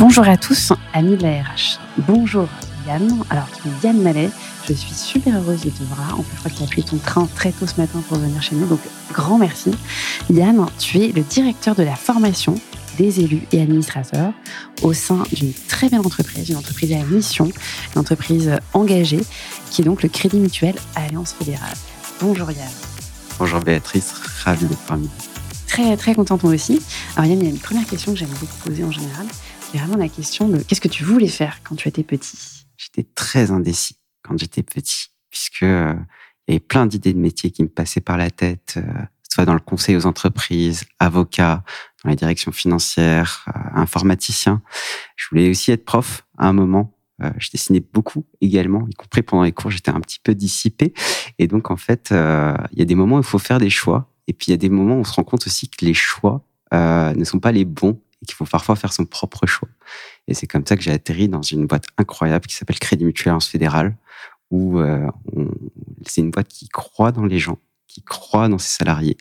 Bonjour à tous, amis de la RH. Bonjour Yann. Alors, tu es Yann Mallet. Je suis super heureuse de te voir. En plus, je crois que tu as pris ton train très tôt ce matin pour venir chez nous. Donc, grand merci. Yann, tu es le directeur de la formation des élus et administrateurs au sein d'une très belle entreprise, une entreprise à mission, une entreprise engagée, qui est donc le Crédit Mutuel Alliance Fédérale. Bonjour Yann. Bonjour Béatrice, ravi d'être parmi vous. Très, très contente moi aussi. Alors Yann, il y a une première question que j'aime beaucoup poser en général. C'est vraiment la question de qu'est-ce que tu voulais faire quand tu étais petit? J'étais très indécis quand j'étais petit, puisque euh, y avait plein d'idées de métiers qui me passaient par la tête, euh, soit dans le conseil aux entreprises, avocat, dans la direction financière, euh, informaticien. Je voulais aussi être prof à un moment. Je dessinais beaucoup également, y compris pendant les cours, j'étais un petit peu dissipé. Et donc, en fait, il y a des moments où il faut faire des choix. Et puis, il y a des moments où on se rend compte aussi que les choix ne sont pas les bons et qu'il faut parfois faire son propre choix. Et c'est comme ça que j'ai atterri dans une boîte incroyable qui s'appelle Crédit Mutuel Alliance Fédérale, où euh, c'est une boîte qui croit dans les gens, qui croit dans ses salariés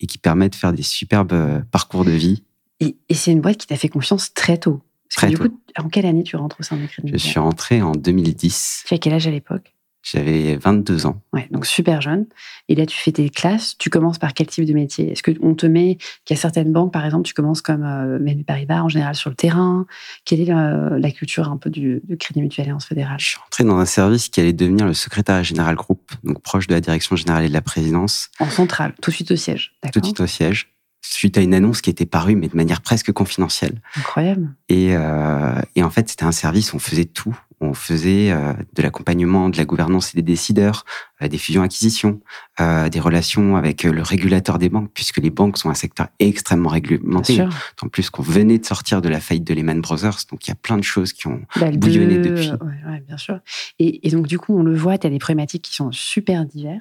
et qui permet de faire des superbes euh, parcours de vie. Et, et c'est une boîte qui t'a fait confiance très tôt. Parce que Très du coup, en quelle année tu rentres au sein du Crédit Je Mutuel suis rentré en 2010. Tu as quel âge à l'époque? J'avais 22 ans. Ouais, donc super jeune. Et là, tu fais tes classes. Tu commences par quel type de métier? Est-ce qu'on te met, qu'il y a certaines banques, par exemple, tu commences comme euh, BNP Paribas, en général sur le terrain? Quelle est la, la culture un peu du, du Crédit Mutuel Alliance Fédérale Je suis rentré dans un service qui allait devenir le secrétariat général groupe, donc proche de la direction générale et de la présidence, En centrale, tout de suite au siège. tout de suite au siège, suite à une annonce qui était parue, mais de manière presque confidentielle. Incroyable. Et, euh, et en fait, c'était un service où on faisait tout. On faisait euh, de l'accompagnement, de la gouvernance et des décideurs, euh, des fusions-acquisitions, euh, des relations avec le régulateur des banques, puisque les banques sont un secteur extrêmement réglementé. En plus qu'on venait de sortir de la faillite de Lehman Brothers, donc il y a plein de choses qui ont Bah, bouillonné deux, depuis. Ouais, ouais, bien sûr. Et, et donc, du coup, on le voit, tu as des problématiques qui sont super diverses.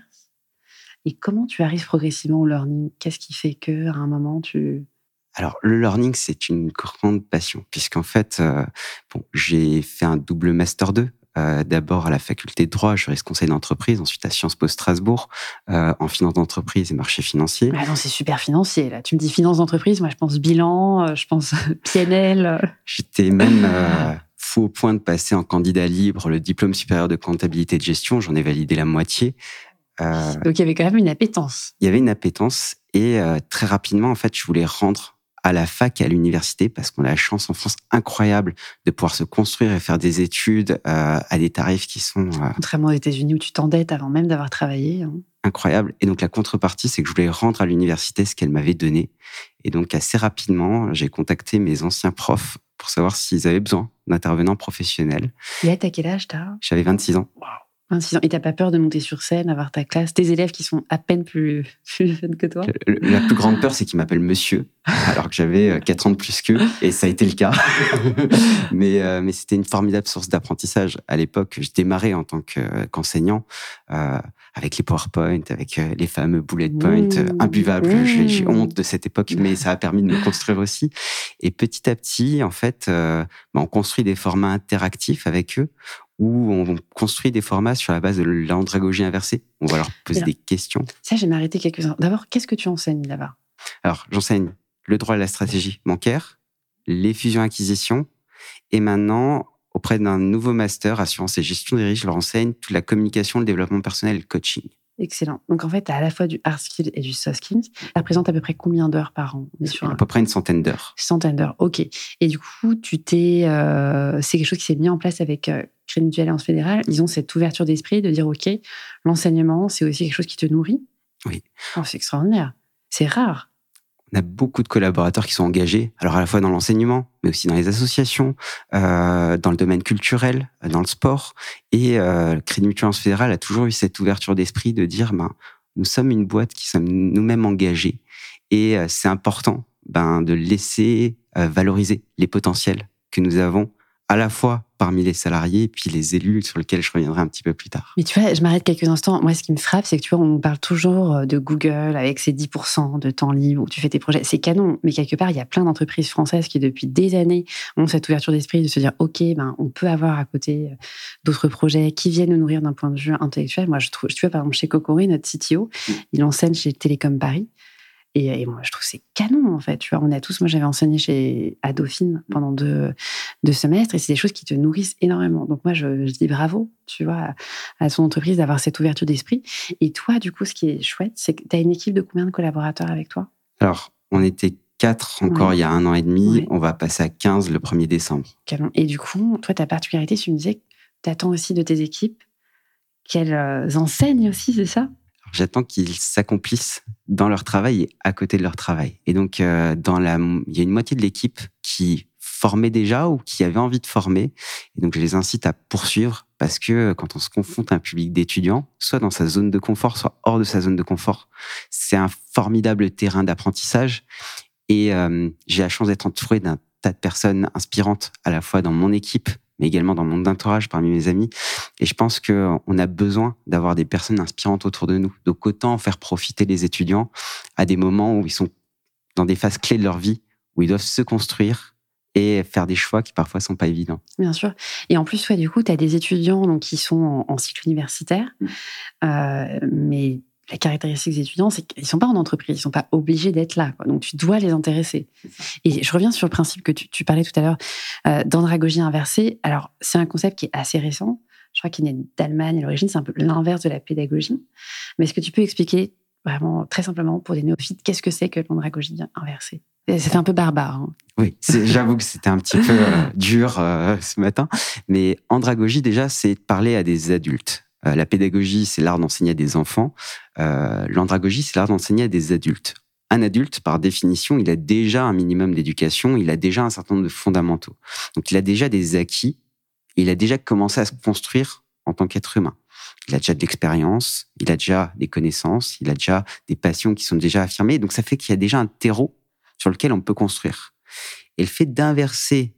Et comment tu arrives progressivement au learning? Qu'est-ce qui fait que à un moment, tu. Alors, le learning, c'est une grande passion, puisqu'en fait, euh, bon, j'ai fait un double master 2. euh, D'abord à la faculté de droit, juriste conseil d'entreprise, ensuite à Sciences Po Strasbourg, euh, en finance d'entreprise et marché financier. Ah non, c'est super financier, là. Tu me dis finance d'entreprise, moi, je pense bilan, euh, je pense PNL. J'étais même fou au point de passer en candidat libre le diplôme supérieur de comptabilité et de gestion. J'en ai validé la moitié. Donc, il y avait quand même une appétence. il y avait une appétence et très rapidement, en fait, je voulais rendre à la fac et à l'université parce qu'on a la chance en France incroyable de pouvoir se construire et faire des études euh, à des tarifs qui sont euh, Contrairement aux États-Unis où tu t'endettes avant même d'avoir travaillé. hein. incroyables. Et donc la contrepartie, c'est que je voulais rendre à l'université ce qu'elle m'avait donné. Et donc assez rapidement, j'ai contacté mes anciens profs pour savoir s'ils avaient besoin d'intervenants professionnels. Et t'as quel âge, t'as? J'avais 26 ans. 26 ans. Et t'as pas peur de monter sur scène, avoir ta classe, tes élèves qui sont à peine plus, plus jeunes que toi Le- La plus grande peur, c'est qu'ils m'appellent monsieur, alors que j'avais 4 ans de plus qu'eux, et ça a été le cas. mais euh, mais c'était une formidable source d'apprentissage. À l'époque, je démarrais en tant que- qu'enseignant, euh, avec les PowerPoint, avec euh, les fameux bullet points Mmh. euh, imbuvables. J'ai j'ai Mmh. honte de cette époque, mais ça a permis de me construire aussi. Et petit à petit, en fait, euh, bah, on construit des formats interactifs avec eux, où on construit des formats sur la base de l'andragogie inversée. On va leur poser Alors- des questions. Ça, j'ai m'arrêter quelques uns. D'abord, qu'est-ce que tu enseignes là-bas? Alors, j'enseigne le droit et la stratégie bancaire, les fusions-acquisitions, et maintenant, auprès d'un nouveau master, assurance et gestion des risques, je leur enseigne toute la communication, le développement personnel le coaching. Excellent. Donc, en fait, tu as à la fois du hard skill et du soft skills. Ça représente à peu près combien d'heures par an? On est sur À un peu près une centaine d'heures. centaine d'heures. OK. Et du coup, tu t'es, euh, c'est quelque chose qui s'est mis en place avec euh, Crédit Mutuel Alliance Fédérale. Ils ont cette ouverture d'esprit de dire, OK, l'enseignement, c'est aussi quelque chose qui te nourrit? Oui. Oh, c'est extraordinaire. C'est rare. On a beaucoup de collaborateurs qui sont engagés, alors à la fois dans l'enseignement, mais aussi dans les associations, euh, dans le domaine culturel, euh, dans le sport. Et euh, le Crédit Mutuel Fédérale a toujours eu cette ouverture d'esprit de dire, ben, nous sommes une boîte qui sommes nous-mêmes engagés, et euh, c'est important ben, de laisser euh, valoriser les potentiels que nous avons, à la fois parmi les salariés et puis les élus sur lesquels je reviendrai un petit peu plus tard. Mais tu vois, je m'arrête quelques instants. Moi, ce qui me frappe, c'est que tu vois, on parle toujours euh, de Google avec ses 10% de temps libre où tu fais tes projets. C'est canon. Mais quelque part, il y a plein d'entreprises françaises qui, depuis des années, ont cette ouverture d'esprit de se dire, OK, ben, on peut avoir à côté euh, d'autres projets qui viennent nous nourrir d'un point de vue intellectuel. Moi, je trouve, tu vois, par exemple, chez Cocoré, notre CTO, il enseigne chez Télécom Paris. Et, moi, je trouve c'est canon, en fait. Tu vois, on a tous, moi, j'avais enseigné chez, à Dauphine pendant deux, deux semestres et c'est des choses qui te nourrissent énormément. Donc, moi, je, dis bravo, tu vois, à, son entreprise d'avoir cette ouverture d'esprit. Et toi, du coup, ce qui est chouette, c'est que tu as une équipe de combien de collaborateurs avec toi? Alors, on était quatre encore il y a un an et demi. On va passer à 15 le 1er décembre. Canon. Et du coup, toi, ta particularité, tu me disais que tu attends aussi de tes équipes qu'elles euh, enseignent aussi, c'est ça? J'attends qu'ils s'accomplissent dans leur travail et à côté de leur travail. Et donc, euh, dans la, il y a une moitié de l'équipe qui formait déjà ou qui avait envie de former. Et donc, je les incite à poursuivre parce que quand on se confronte à un public d'étudiants, soit dans sa zone de confort, soit hors de sa zone de confort, c'est un formidable terrain d'apprentissage. Et euh, j'ai la chance d'être entouré d'un tas de personnes inspirantes à la fois dans mon équipe, mais également dans mon entourage parmi mes amis. Et je pense qu'on a besoin d'avoir des personnes inspirantes autour de nous. Donc autant faire profiter les étudiants à des moments où ils sont dans des phases clés de leur vie, où ils doivent se construire et faire des choix qui parfois sont pas évidents. Bien sûr. Et en plus, toi, du coup, tu as des étudiants donc, qui sont en, cycle universitaire, mmh. euh, mais la caractéristique des étudiants, c'est qu'ils ne sont pas en entreprise, ils ne sont pas obligés d'être là. Donc, tu dois les intéresser. Et je reviens sur le principe que tu, parlais tout à l'heure euh, d'andragogie inversée. Alors, c'est un concept qui est assez récent. Je crois qu'il est d'Allemagne à l'origine. C'est un peu l'inverse de la pédagogie. Mais est-ce que tu peux expliquer vraiment très simplement pour des néophytes qu'est-ce que c'est que l'andragogie inversée? C'est un peu barbare. Hein. Oui, j'avoue que c'était un petit peu euh, dur euh, ce matin. Mais andragogie, déjà, c'est parler à des adultes. Euh, la pédagogie, c'est l'art d'enseigner à des enfants. Euh, l'andragogie, c'est l'art d'enseigner à des adultes. Un adulte, par définition, il a déjà un minimum d'éducation, il a déjà un certain nombre de fondamentaux. Donc, il a déjà des acquis, il a déjà commencé à se construire en tant qu'être humain. Il a déjà de l'expérience, il a déjà des connaissances, il a déjà des passions qui sont déjà affirmées. Donc, ça fait qu'il y a déjà un terreau sur lequel on peut construire. Et le fait d'inverser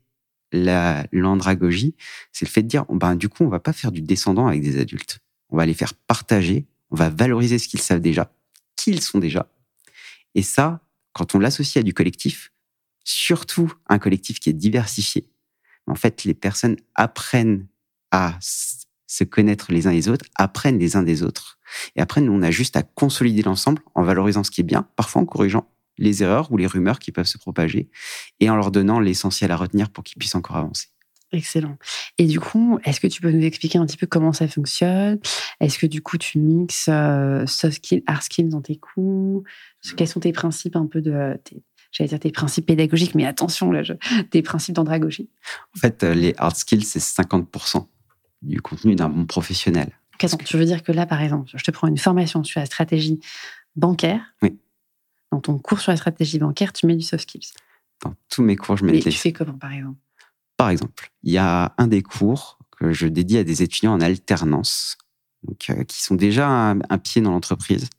l'andragogie, c'est le fait de dire, ben, du coup, on va pas faire du descendant avec des adultes. On va les faire partager, on va valoriser ce qu'ils savent déjà, qui ils sont déjà. Et ça, quand on l'associe à du collectif, surtout un collectif qui est diversifié, en fait, les personnes apprennent à se connaître les uns les autres, apprennent les uns des autres. Et après, nous, on a juste à consolider l'ensemble en valorisant ce qui est bien, parfois en corrigeant les erreurs ou les rumeurs qui peuvent se propager et en leur donnant l'essentiel à retenir pour qu'ils puissent encore avancer. Excellent. Et du coup, est-ce que tu peux nous expliquer un petit peu comment ça fonctionne? Est-ce que du coup, tu mixes euh, soft skills, hard skills dans tes cours Quels sont tes principes un peu de... J'allais dire tes principes pédagogiques, mais attention, là, tes principes d'andragogie? En fait, euh, les hard skills, c'est 50% du contenu d'un bon professionnel. tu veux dire que là, par exemple, je te prends une formation sur la stratégie bancaire. Oui dans ton cours sur la stratégie bancaire, tu mets du soft skills. Dans tous mes cours, je mets Et tu fais comment, par exemple? Par exemple, il y a un des cours que je dédie à des étudiants en alternance, donc, euh, qui sont déjà un, pied dans l'entreprise.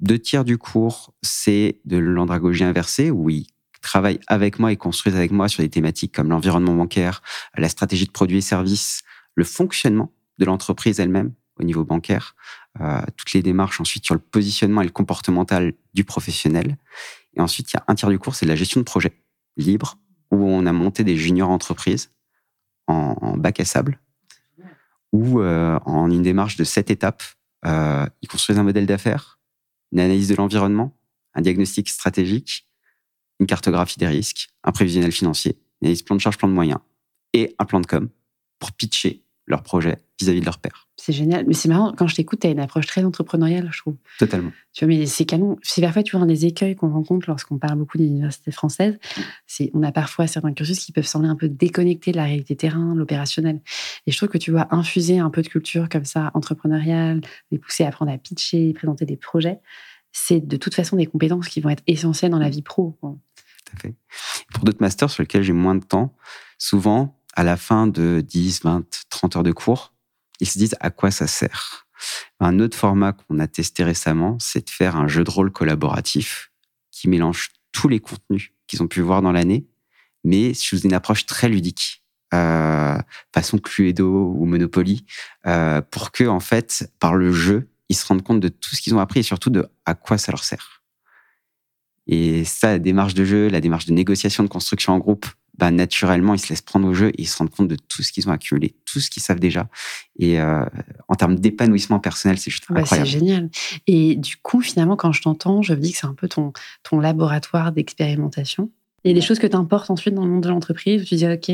deux tiers du cours, c'est de l'andragogie inversée, où ils travaillent avec moi et construisent avec moi sur des thématiques comme l'environnement bancaire, la stratégie de produits et services, le fonctionnement de l'entreprise elle-même au niveau bancaire, euh, toutes les démarches ensuite sur le positionnement et le comportemental du professionnel. Et ensuite, il y a un tiers du cours, c'est la gestion de projet libre, où on a monté des juniors entreprises en, bac à sable, où euh, en une démarche de sept étapes, euh, ils construisent un modèle d'affaires, une analyse de l'environnement, un diagnostic stratégique, une cartographie des risques, un prévisionnel financier, une analyse plan de charge, plan de moyens et un plan de com pour pitcher leur projet vis-à-vis de leur père. C'est génial. Mais c'est marrant, quand je t'écoute, tu as une approche très entrepreneuriale, je trouve. Totalement. Tu vois, mais c'est canon. C'est parfois, tu vois, un des écueils qu'on rencontre lorsqu'on parle beaucoup des universités françaises, c'est on a parfois certains cursus qui peuvent sembler un peu déconnectés de la réalité terrain, l'opérationnel. Et je trouve que tu vois infuser un peu de culture comme ça, entrepreneuriale, les pousser à apprendre à pitcher, présenter des projets, c'est de toute façon des compétences qui vont être essentielles dans la vie pro. Tout à fait. Pour d'autres masters sur lesquels j'ai moins de temps, souvent, à la fin de 10, 20, 30 heures de cours, ils se disent à quoi ça sert? Un autre format qu'on a testé récemment, c'est de faire un jeu de rôle collaboratif qui mélange tous les contenus qu'ils ont pu voir dans l'année, mais sous une approche très ludique, euh, façon Cluedo ou Monopoly, euh, pour que en fait, par le jeu, ils se rendent compte de tout ce qu'ils ont appris et surtout de à quoi ça leur sert. Et ça, la démarche de jeu, la démarche de négociation, de construction en groupe, bah, naturellement, ils se laissent prendre au jeu et ils se rendent compte de tout ce qu'ils ont accumulé, tout ce qu'ils savent déjà. Et euh, en termes d'épanouissement personnel, c'est juste bah, incroyable. C'est génial. Et du coup, finalement, quand je t'entends, je me dis que c'est un peu ton, ton laboratoire d'expérimentation. Il y a des choses que tu importes ensuite dans le monde de l'entreprise tu dis, OK,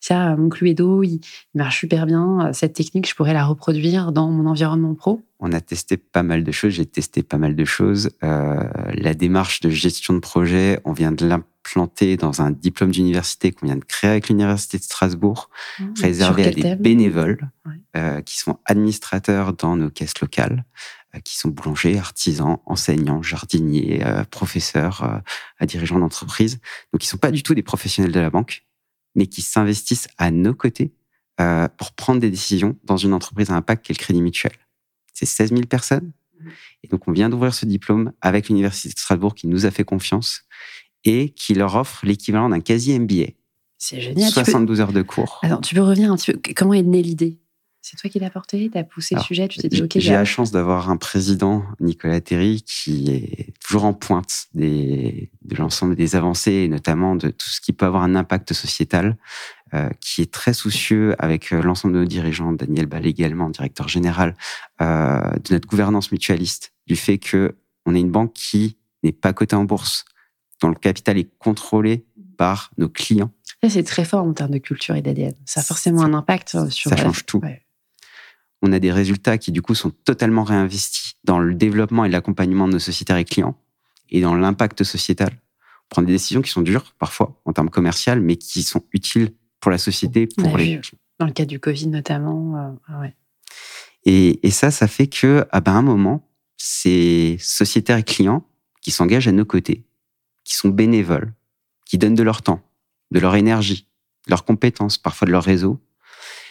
ça, mon Cluedo, il, il marche super bien. Cette technique, je pourrais la reproduire dans mon environnement pro. On a testé pas mal de choses. J'ai testé pas mal de choses. Euh, la démarche de gestion de projet, on vient de l'implanter dans un diplôme d'université qu'on vient de créer avec l'Université de Strasbourg, mmh. réservé à des bénévoles euh, qui sont administrateurs dans nos caisses locales. Euh, qui sont boulangers, artisans, enseignants, jardiniers, euh, professeurs, euh, dirigeants d'entreprise. Donc, ils sont pas du tout des professionnels de la banque, mais qui s'investissent à nos côtés pour prendre des décisions dans une entreprise à impact qu'est le Crédit Mutuel. C'est 16 000 personnes. Mmh. Et donc, on vient d'ouvrir ce diplôme avec l'Université de Strasbourg qui nous a fait confiance et qui leur offre l'équivalent d'un quasi MBA. C'est génial. 72 heures de cours. Alors, tu peux revenir un petit peu. Comment est née l'idée? C'est toi qui l'as porté, tu as poussé le sujet, tu t'es dit OK. J'ai la chance d'avoir un président, Nicolas Terry, qui est toujours en pointe des, de l'ensemble des avancées et notamment de tout ce qui peut avoir un impact sociétal, euh, qui est très soucieux avec euh, l'ensemble de nos dirigeants, Daniel Ball également, directeur général, euh, de notre gouvernance mutualiste, du fait que on est une banque qui n'est pas cotée en bourse, dont le capital est contrôlé par nos clients. C'est très fort en termes de culture et d'ADN. Ça a forcément un impact sur. Ça change tout on a des résultats qui du coup sont totalement réinvestis dans le développement et l'accompagnement de nos sociétaires et clients et dans l'impact sociétal. On prend des décisions qui sont dures parfois en termes commerciaux, mais qui sont utiles pour la société, pour les. Dans le cas du Covid notamment, euh, ah ouais. Et, ça, ça fait que à ben, un moment, ces sociétaires et clients qui s'engagent à nos côtés, qui sont bénévoles, qui donnent de leur temps, de leur énergie, de leurs compétences, parfois de leur réseau,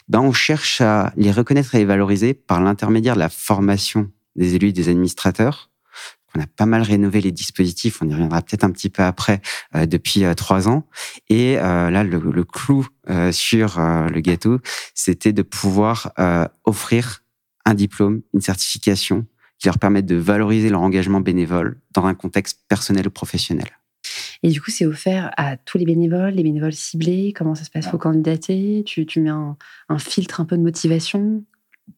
ben on cherche à les reconnaître et les valoriser par l'intermédiaire de la formation des élus et des administrateurs. On a pas mal rénové les dispositifs, on y reviendra peut-être un petit peu après, euh, depuis euh, trois ans. Et euh, là, le, le clou sur le gâteau, c'était de pouvoir offrir un diplôme, une certification qui leur permette de valoriser leur engagement bénévole dans un contexte personnel ou professionnel. Et du coup, c'est offert à tous les bénévoles, les bénévoles ciblés. Comment ça se passe Faut candidater? Tu, tu mets un, filtre un peu de motivation?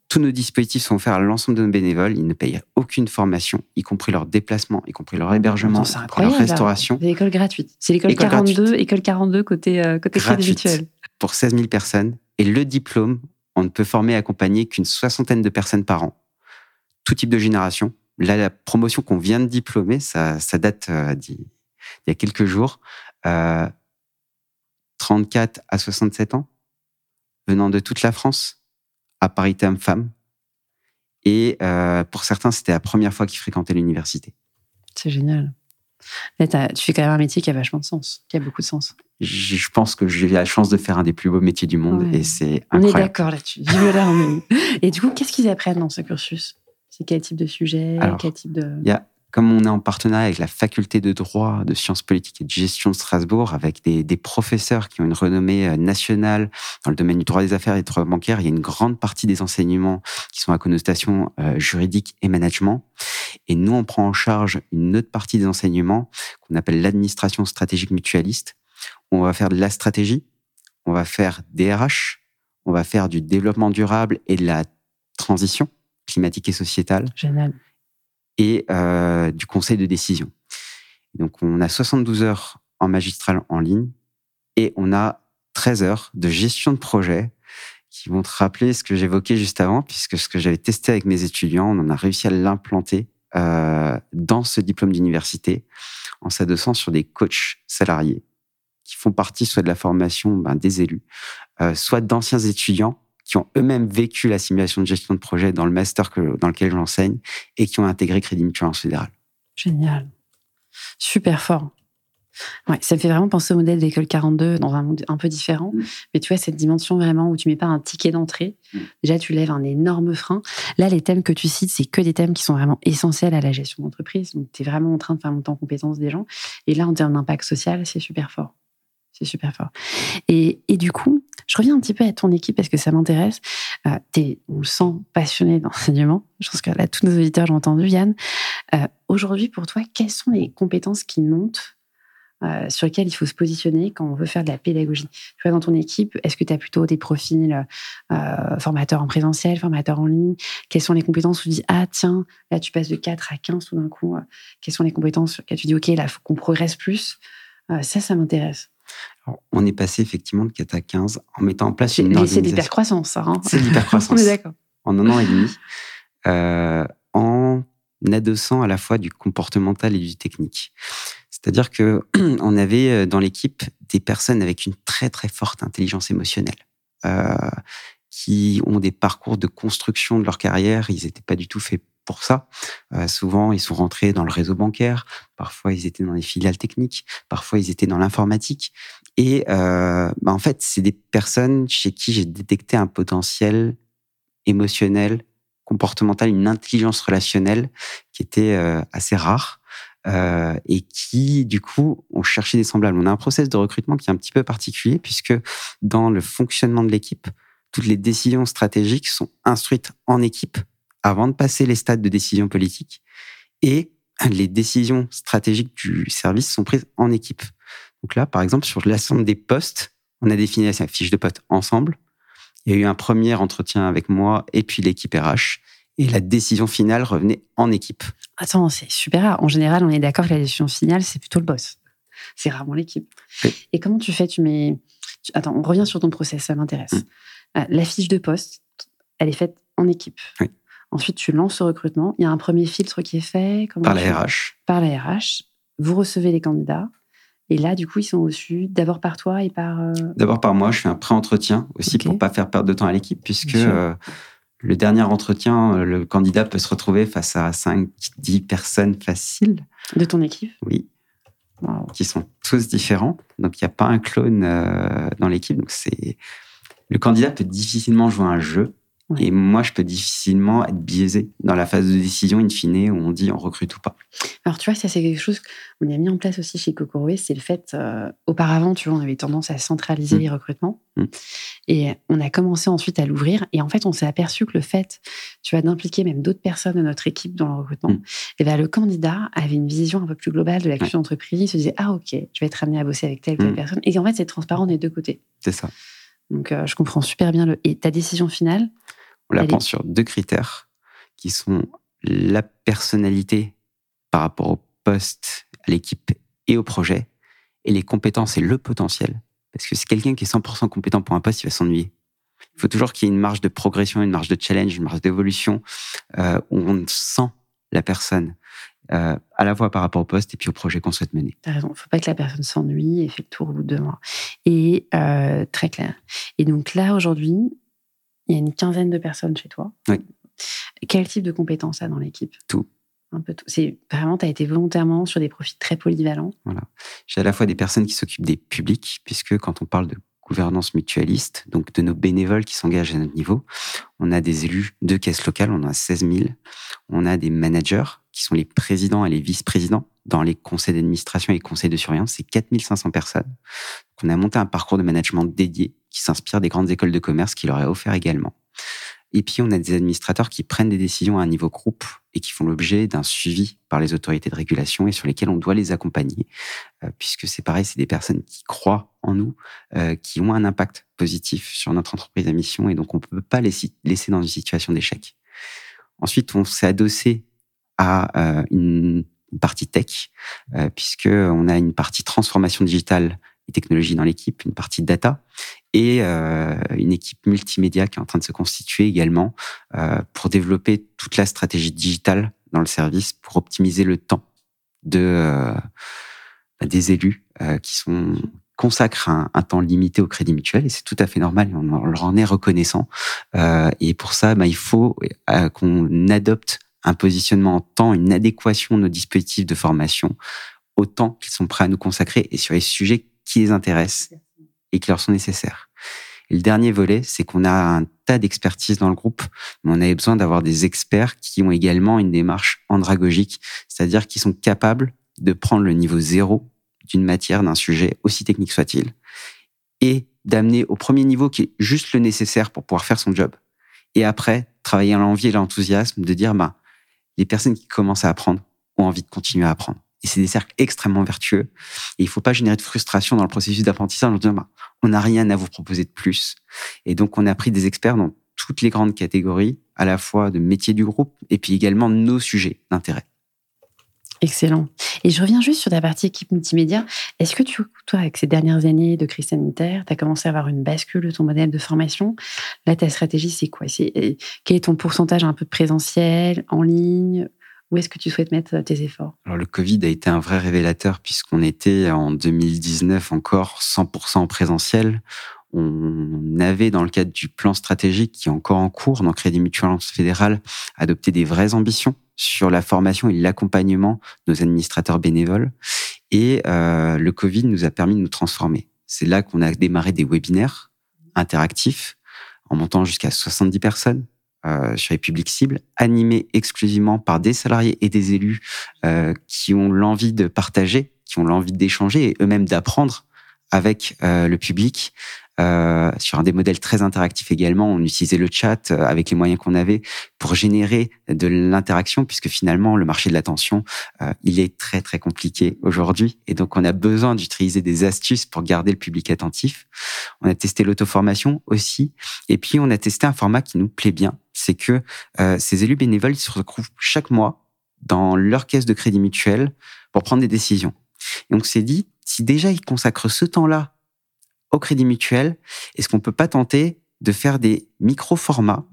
Tous nos dispositifs sont offerts à l'ensemble de nos bénévoles. Ils ne payent aucune formation, y compris leur déplacement, y compris leur hébergement, leur restauration. C'est l'école gratuite. C'est l'école 42, école 42 côté, euh, côté crédit. Pour 16 000 personnes. Et le diplôme, on ne peut former et accompagner qu'une soixantaine de personnes par an. Tout type de génération. Là, la promotion qu'on vient de diplômer, ça, ça date euh, il y a quelques jours, 34 euh, à 67 ans, venant de toute la France, à parité homme-femme. Et euh, pour certains, c'était la première fois qu'ils fréquentaient l'université. C'est génial. tu fais quand même un métier qui a vachement de sens, qui a beaucoup de sens. Je pense que j'ai la chance de faire un des plus beaux métiers du monde et c'est incroyable. On est d'accord là-dessus. Et du coup, qu'est-ce qu'ils apprennent dans ce cursus? C'est quel type de sujet? Quel type de... Il y a comme on est en partenariat avec la faculté de droit, de sciences politiques et de gestion de Strasbourg, avec des, professeurs qui ont une renommée euh, nationale dans le domaine du droit des affaires et du droit bancaire, il y a une grande partie des enseignements qui sont à connotation euh, juridique et management. Et nous, on prend en charge une autre partie des enseignements qu'on appelle l'administration stratégique mutualiste. On va faire de la stratégie, on va faire des RH, on va faire du développement durable et de la transition climatique et sociétale. Génial et euh, du conseil de décision. Donc, on a 72 heures en magistral en ligne et on a 13 heures de gestion de projet qui vont te rappeler ce que j'évoquais juste avant, puisque ce que j'avais testé avec mes étudiants, on a réussi à l'implanter euh, dans ce diplôme d'université en s'adossant sur des coachs salariés qui font partie soit de la formation ben, des élus, euh, soit d'anciens étudiants qui ont eux-mêmes vécu la simulation de gestion de projet dans le master que, dans lequel j'enseigne et qui ont intégré Crédit Mutuel en fédéral. Génial. Super fort. Ouais, ça me fait vraiment penser au modèle d'école 42 dans un monde un peu différent. Mm. Mais tu vois, cette dimension vraiment où tu mets pas un ticket d'entrée, mm. déjà tu lèves un énorme frein. Là, les thèmes que tu cites, c'est que des thèmes qui sont vraiment essentiels à la gestion d'entreprise. Donc, tu es vraiment en train de faire monter en compétence des gens. Et là, en termes d'impact social, c'est super fort. C'est super fort. Et, du coup, je reviens un petit peu à ton équipe parce que ça m'intéresse. Euh, on le sent, passionné d'enseignement. Je pense que là, tous nos auditeurs l'ont entendu, Yann. Euh, Aujourd'hui, pour toi, quelles sont les compétences qui montent euh, sur lesquels il faut se positionner quand on veut faire de la pédagogie? Tu vois, dans ton équipe, est-ce que tu as plutôt des profils euh, formateurs en présentiel, formateurs en ligne? Quelles sont les compétences où tu dis, ah tiens, là tu passes de 4 à 15 tout d'un coup. Quelles sont les compétences sur lesquelles tu dis, ok, là, il faut qu'on progresse plus Ça, ça m'intéresse. On est passé effectivement de 4 à 15 en mettant en place une organisation. C'est l'hypercroissance, ça. Hein c'est l'hypercroissance. En un an et demi. en adossant à la fois du comportemental et du technique. C'est-à-dire que on avait euh, dans l'équipe des personnes avec une très très forte intelligence émotionnelle, euh, qui ont des parcours de construction de leur carrière. Ils n'étaient pas du tout faits pour ça. Euh, souvent, ils sont rentrés dans le réseau bancaire. Parfois, ils étaient dans les filiales techniques. Parfois, ils étaient dans l'informatique. Et euh, bah, en fait, c'est des personnes chez qui j'ai détecté un potentiel émotionnel, comportemental, une intelligence relationnelle qui était euh, assez rare et qui, du coup, ont cherché des semblables. On a un process de recrutement qui est un petit peu particulier puisque dans le fonctionnement de l'équipe, toutes les décisions stratégiques sont instruites en équipe avant de passer les stades de décision politique et les décisions stratégiques du service sont prises en équipe. Donc là, par exemple, sur l'ensemble des postes, on a défini la fiche de poste ensemble. Il y a eu un premier entretien avec moi et puis l'équipe RH et la décision finale revenait en équipe. Attends, c'est super rare. En général, on est d'accord que la décision finale, c'est plutôt le boss. C'est rarement l'équipe. Et comment tu fais? Tu mets. Attends, on revient sur ton process, ça m'intéresse. Mm. Euh, la fiche de poste, elle est faite en équipe. Ensuite, tu lances ce recrutement. Il y a un premier filtre qui est fait. Par la RH. Par la RH. Vous recevez les candidats. Et là, du coup, ils sont reçus d'abord par toi et par. Euh, d'abord par moi. Je fais un pré-entretien aussi pour pour pas faire perdre de temps à l'équipe, puisque le dernier entretien, euh, le candidat peut se retrouver face à 5, 10 personnes faciles. De ton équipe Oui. Qui sont tous différents. Donc, il n'y a pas un clone euh, dans l'équipe. Donc, c'est. Le candidat peut difficilement jouer un jeu et moi, je peux difficilement être biaisé dans la phase de décision in fine où on dit on recrute ou pas. Alors, tu vois, ça, c'est quelque chose qu'on a mis en place aussi chez Cocoroé. C'est le fait, euh, auparavant, tu vois, on avait tendance à centraliser mm. les recrutements. Mm. Et on a commencé ensuite à l'ouvrir. Et en fait, on s'est aperçu que le fait, tu vois, d'impliquer même d'autres personnes de notre équipe dans le recrutement, mm. et eh ben, le candidat avait une vision un peu plus globale de la culture d'entreprise. Il se disait, ah, OK, je vais être amené à bosser avec telle ou telle personne. Et en fait, c'est transparent des deux côtés. C'est ça. Donc, euh, je comprends super bien le. Et ta décision finale On la prend sur deux critères qui sont la personnalité par rapport au poste, à l'équipe et au projet, et les compétences et le potentiel. Parce que c'est quelqu'un qui est 100% compétent pour un poste, il va s'ennuyer. Il faut toujours qu'il y ait une marge de progression, une marge de challenge, une marge d'évolution, euh, où on sent la personne. Euh, à la fois par rapport au poste et puis au projet qu'on souhaite mener. T'as raison, il ne faut pas que la personne s'ennuie et fait le tour au bout de deux mois. Et euh, très clair. Et donc là, aujourd'hui, il y a une quinzaine de personnes chez toi. Oui. Quel type de compétences a dans l'équipe? Tout. Un peu tout. C'est vraiment, tu as été volontairement sur des profils très polyvalents. Voilà. J'ai à la fois des personnes qui s'occupent des publics, puisque quand on parle de gouvernance mutualiste, donc de nos bénévoles qui s'engagent à notre niveau. On a des élus de caisses locales, on en a 16 000. On a des managers qui sont les présidents et les vice-présidents dans les conseils d'administration et conseils de surveillance. C'est 4500 personnes. On a monté un parcours de management dédié qui s'inspire des grandes écoles de commerce qui leur est offert également. Et puis, on a des administrateurs qui prennent des décisions à un niveau groupe et qui font l'objet d'un suivi par les autorités de régulation et sur lesquels on doit les accompagner, euh, puisque c'est pareil, c'est des personnes qui croient en nous, euh, qui ont un impact positif sur notre entreprise à mission et donc on ne peut pas les laisser dans une situation d'échec. Ensuite, on s'est adossé à euh, une partie tech, puisque on a une partie transformation digitale et technologie dans l'équipe, une partie data et euh, une équipe multimédia qui est en train de se constituer également euh, pour développer toute la stratégie digitale dans le service pour optimiser le temps de euh, des élus qui sont consacrent un, temps limité au crédit mutuel et c'est tout à fait normal et on, leur en est reconnaissant. Et pour ça bah, il faut qu'on adopte un positionnement en temps, une adéquation de nos dispositifs de formation au temps qu'ils sont prêts à nous consacrer et sur les sujets qui les intéressent et qui leur sont nécessaires. Et le dernier volet, c'est qu'on a un tas d'expertise dans le groupe, mais on avait besoin d'avoir des experts qui ont également une démarche andragogique, c'est-à-dire qui sont capables de prendre le niveau zéro d'une matière, d'un sujet, aussi technique soit-il, et d'amener au premier niveau qui est juste le nécessaire pour pouvoir faire son job. Et après, travailler l'envie et l'enthousiasme de dire, bah, les personnes qui commencent à apprendre ont envie de continuer à apprendre. Et c'est des cercles extrêmement vertueux. Et il faut pas générer de frustration dans le processus d'apprentissage en disant, bah, on n'a rien à vous proposer de plus. Et donc, on a pris des experts dans toutes les grandes catégories, à la fois de métiers du groupe et puis également nos sujets d'intérêt. Excellent. Et je reviens juste sur ta partie équipe multimédia. Est-ce que tu, toi, avec ces dernières années de crise sanitaire, tu as commencé à avoir une bascule de ton modèle de formation? Là, ta stratégie, c'est quoi? C'est, Quel est ton pourcentage un peu de présentiel, en ligne? Où est-ce que tu souhaites mettre tes efforts? Alors, le Covid a été un vrai révélateur puisqu'on était en 2019 encore 100% en présentiel. On avait, dans le cadre du plan stratégique qui est encore en cours dans Crédit Mutuel Fédéral, adopté des vraies ambitions sur la formation et l'accompagnement de nos administrateurs bénévoles. Et euh, le Covid nous a permis de nous transformer. C'est là qu'on a démarré des webinaires interactifs en montant jusqu'à 70 personnes euh, sur les publics cibles, animés exclusivement par des salariés et des élus euh, qui ont l'envie de partager, qui ont l'envie d'échanger et eux-mêmes d'apprendre avec euh, le public euh, sur un des modèles très interactifs également. On utilisait le chat euh, avec les moyens qu'on avait pour générer de l'interaction, puisque finalement le marché de l'attention, euh, il est très très compliqué aujourd'hui, et donc on a besoin d'utiliser des astuces pour garder le public attentif. On a testé l'auto-formation aussi, et puis on a testé un format qui nous plaît bien, c'est que ces élus bénévoles se retrouvent chaque mois dans leur caisse de crédit mutuel pour prendre des décisions. Et on s'est dit, si déjà ils consacrent ce temps-là au Crédit Mutuel, est-ce qu'on peut pas tenter de faire des micro-formats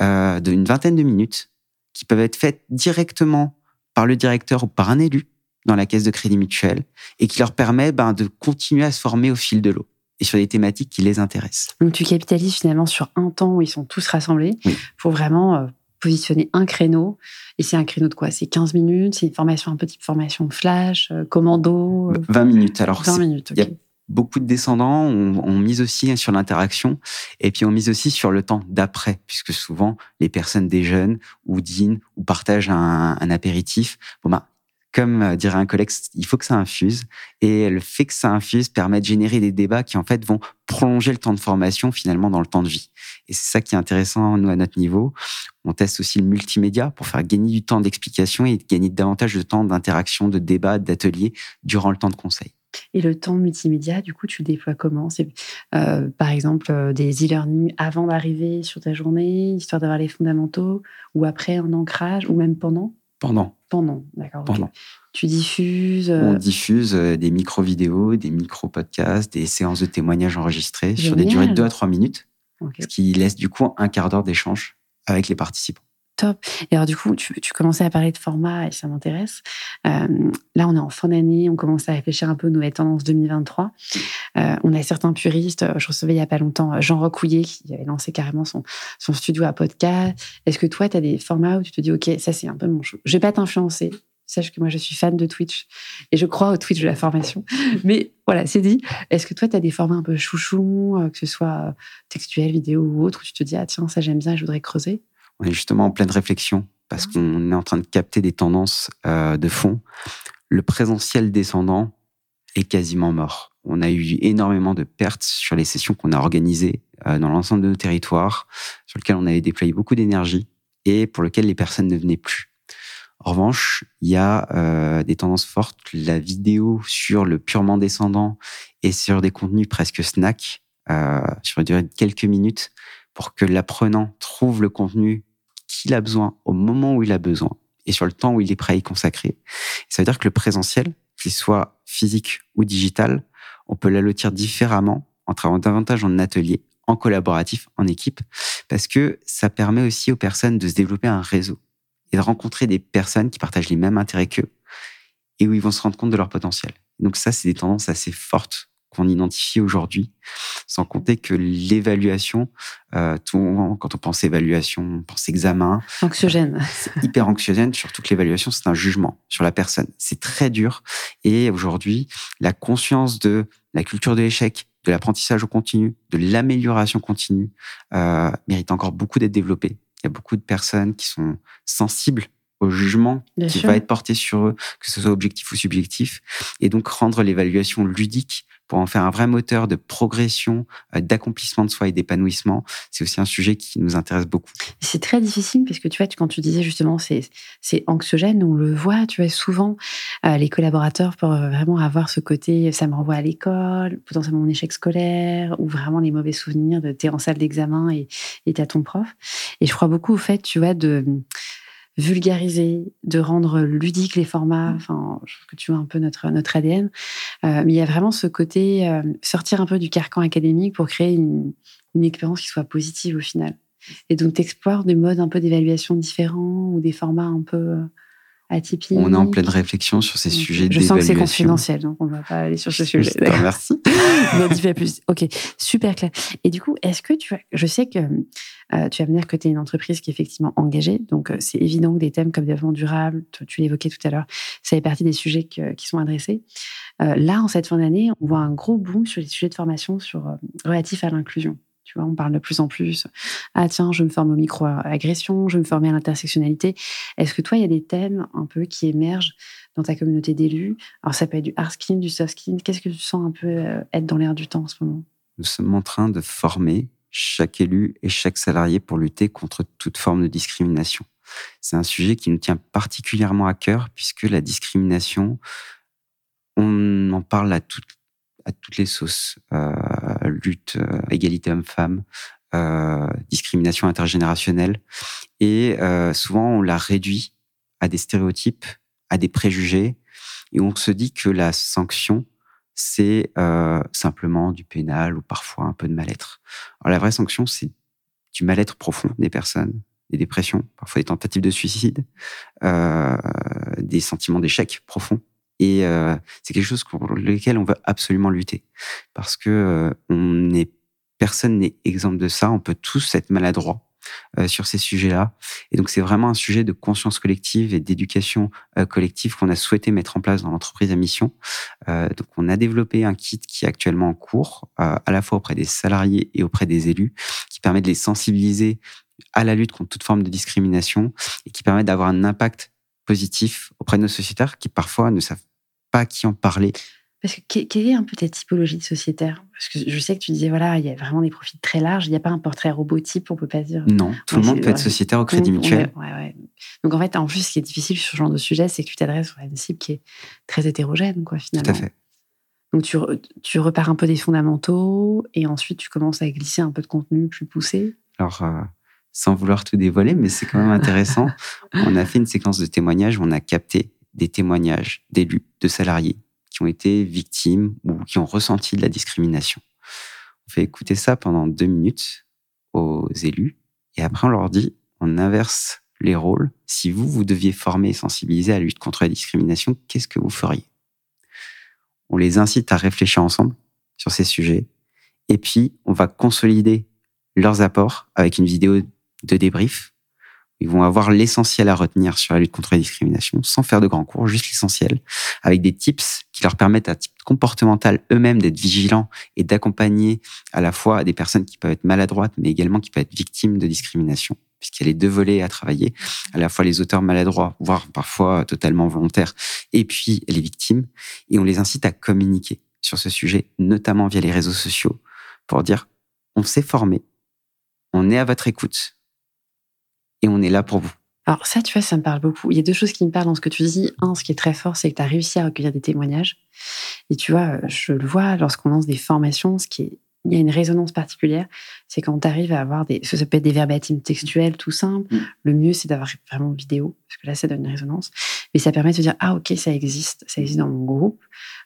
euh, d'une vingtaine de minutes qui peuvent être faits directement par le directeur ou par un élu dans la caisse de Crédit Mutuel et qui leur permet ben, de continuer à se former au fil de l'eau et sur des thématiques qui les intéressent? Donc tu capitalises finalement sur un temps où ils sont tous rassemblés pour vraiment euh, positionner un créneau. Et c'est un créneau de quoi? C'est 15 minutes C'est une formation un type formation flash, euh, commando 20 minutes. Alors, 20 minutes, beaucoup de descendants ont, mis aussi sur l'interaction et puis on mise aussi sur le temps d'après, puisque souvent les personnes déjeunent ou dînent ou partagent un, un apéritif. Bon bah, comme euh, dirait un collègue, il faut que ça infuse. Et le fait que ça infuse permet de générer des débats qui en fait vont prolonger le temps de formation finalement dans le temps de vie. Et c'est ça qui est intéressant nous à notre niveau. On teste aussi le multimédia pour faire gagner du temps d'explication et gagner davantage de temps d'interaction, de débat, d'atelier durant le temps de conseil. Et le temps multimédia, du coup, tu le déploies comment? C'est euh, par exemple euh, des e-learning avant d'arriver sur ta journée, histoire d'avoir les fondamentaux, ou après un ancrage, ou même pendant? Pendant. Pendant, d'accord. Pendant. Tu diffuses euh, On diffuse des micro-vidéos, des micro-podcasts, des séances de témoignages enregistrées sur des durées de 2 à 3 minutes, ce qui laisse du coup un quart d'heure d'échange avec les participants. Top. Et alors, du coup, tu, commençais à parler de format et ça m'intéresse. Euh, là, on est en fin d'année, on commence à réfléchir un peu aux nouvelles tendances 2023. Euh, on a certains puristes. Je recevais il n'y a pas longtemps Jean Recouillet qui avait lancé carrément son, studio à podcast. Est-ce que toi, tu as des formats où tu te dis, OK, ça, c'est un peu mon chou. Je vais pas t'influencer. Sache que moi, je suis fan de Twitch et je crois au Twitch de la formation. Mais voilà, c'est dit. Est-ce que toi, tu as des formats un peu chouchou, euh, que ce soit textuel, vidéo ou autre, où tu te dis, ah tiens, ça j'aime bien, je voudrais creuser? On est justement en pleine réflexion parce qu'on est en train de capter des tendances euh, de fond. Le présentiel descendant est quasiment mort. On a eu énormément de pertes sur les sessions qu'on a organisées euh, dans l'ensemble de nos territoires, sur lesquelles on avait déployé beaucoup d'énergie et pour lesquelles les personnes ne venaient plus. En revanche, il y a euh, des tendances fortes. La vidéo sur le purement descendant et sur des contenus presque snack, sur une durée de quelques minutes, pour que l'apprenant trouve le contenu qu'il a besoin au moment où il a besoin et sur le temps où il est prêt à y consacrer. Ça veut dire que le présentiel, qu'il soit physique ou digital, on peut l'allotir différemment en travaillant davantage en atelier, en collaboratif, en équipe, parce que ça permet aussi aux personnes de se développer un réseau et de rencontrer des personnes qui partagent les mêmes intérêts qu'eux et où ils vont se rendre compte de leur potentiel. Donc ça, c'est des tendances assez fortes qu'on identifie aujourd'hui, sans compter que l'évaluation, euh, quand on pense évaluation, on pense examen. Anxiogène. c'est hyper anxiogène, surtout que l'évaluation, c'est un jugement sur la personne. C'est très dur. Et aujourd'hui, la conscience de la culture de l'échec, de l'apprentissage au continu, de l'amélioration continue, euh, mérite encore beaucoup d'être développée. Il y a beaucoup de personnes qui sont sensibles au jugement Bien qui sûr. va être porté sur eux, que ce soit objectif ou subjectif, et donc rendre l'évaluation ludique pour en faire un vrai moteur de progression, euh, d'accomplissement de soi et d'épanouissement, c'est aussi un sujet qui nous intéresse beaucoup. C'est très difficile parce que tu vois, quand tu disais justement c'est c'est anxiogène, on le voit, tu vois souvent euh, les collaborateurs pour vraiment avoir ce côté, ça me renvoie à l'école, potentiellement mon échec scolaire ou vraiment les mauvais souvenirs de t'es en salle d'examen et et t'as ton prof. Et je crois beaucoup au fait, tu vois, de vulgariser, de rendre ludique les formats. Enfin, je trouve que tu vois un peu notre notre ADN. Euh, mais il y a vraiment ce côté euh, sortir un peu du carcan académique pour créer une, une expérience qui soit positive au final. Et donc, tu explores des modes un peu d'évaluation différents ou des formats un peu On est en pleine réflexion sur ces sujets Je sens que c'est confidentiel, donc on ne va pas aller sur ce Je sujet. te remercie. N'en dis pas plus. Ok, super clair. Et du coup, est-ce que tu as, je sais que euh, tu vas venir que tu es une entreprise qui est effectivement engagée, donc euh, c'est évident que des thèmes comme développement durable, tu, tu l'évoquais tout à l'heure, ça fait partie des sujets que- qui sont adressés. Euh, là, en cette fin d'année, on voit un gros boom sur les sujets de formation sur, relatifs à l'inclusion. Tu vois, on parle de plus en plus. Ah tiens, je me forme aux micro-agressions, je me former à l'intersectionnalité. Est-ce que toi, il y a des thèmes un peu qui émergent dans ta communauté d'élus? Alors ça peut être du hard skin, du soft skin. Qu'est-ce que tu sens un peu euh, être dans l'air du temps en ce moment? Nous sommes en train de former chaque élu et chaque salarié pour lutter contre toute forme de discrimination. C'est un sujet qui nous tient particulièrement à cœur puisque la discrimination, on en parle à toutes, à toutes les sauces. Euh, lutte, euh, égalité homme-femme, euh, discrimination intergénérationnelle. Et souvent, on la réduit à des stéréotypes, à des préjugés. Et on se dit que la sanction, c'est euh, simplement du pénal ou parfois un peu de mal-être. Alors la vraie sanction, c'est du mal-être profond des personnes, des dépressions, parfois des tentatives de suicide, euh, des sentiments d'échec profonds. Et euh, c'est quelque chose pour lequel on veut absolument lutter, parce que euh, on est personne n'est exempt de ça. On peut tous être maladroits euh, sur ces sujets-là. Et donc c'est vraiment un sujet de conscience collective et d'éducation collective qu'on a souhaité mettre en place dans l'entreprise à mission. Donc, on a développé un kit qui est actuellement en cours, à la fois auprès des salariés et auprès des élus, qui permet de les sensibiliser à la lutte contre toute forme de discrimination et qui permet d'avoir un impact positif auprès de nos sociétaires qui parfois ne savent pas à qui en parler. Parce que que- quelle est un peu ta typologie de sociétaire? Parce que je sais que tu disais, voilà, il y a vraiment des profils très larges. Il n'y a pas un portrait robotype, on peut pas dire. Non, tout Ouais, le monde c'est peut être sociétaire au Tout crédit mutuel. ouais, ouais. Donc en fait, en plus, ce qui est difficile sur ce genre de sujet, c'est que tu t'adresses à une cible qui est très hétérogène, quoi, Tout finalement. à fait. Donc tu, tu repars un peu des fondamentaux et ensuite tu commences à glisser un peu de contenu plus poussé. Alors, euh, sans vouloir tout dévoiler, mais c'est quand même intéressant. on a fait une séquence de témoignages où on a capté des témoignages d'élus, de salariés qui ont été victimes ou qui ont ressenti de la discrimination. On fait écouter ça pendant deux minutes aux élus et après on leur dit on inverse les rôles. Si vous, vous deviez former et sensibiliser à la lutte contre la discrimination, qu'est-ce que vous feriez? On les incite à réfléchir ensemble sur ces sujets et puis on va consolider leurs apports avec une vidéo de débrief. Ils vont avoir l'essentiel à retenir sur la lutte contre la discrimination, sans faire de grands cours, juste l'essentiel, avec des tips qui leur permettent à titre comportemental eux-mêmes d'être vigilants et d'accompagner à la fois des personnes qui peuvent être maladroites, mais également qui peuvent être victimes de discrimination, puisqu'il y a les deux volets à travailler, à la fois les auteurs maladroits, voire parfois totalement volontaires, et puis les victimes, et on les incite à communiquer sur ce sujet, notamment via les réseaux sociaux, pour dire on s'est formé, on est à votre écoute et on est là pour vous. Alors ça, tu vois, ça me parle beaucoup. Il y a deux choses qui me parlent dans ce que tu dis. Un, ce qui est très fort, c'est que tu as réussi à recueillir des témoignages. Et tu vois, je le vois lorsqu'on lance des formations, ce qui est il y a une résonance particulière, c'est quand tu arrives à avoir des. Ça peut être des verbatims textuels tout simples. Mm. Le mieux, c'est d'avoir vraiment une vidéo, parce que là, ça donne une résonance. Mais ça permet de se dire Ah, ok, ça existe, ça existe dans mon groupe.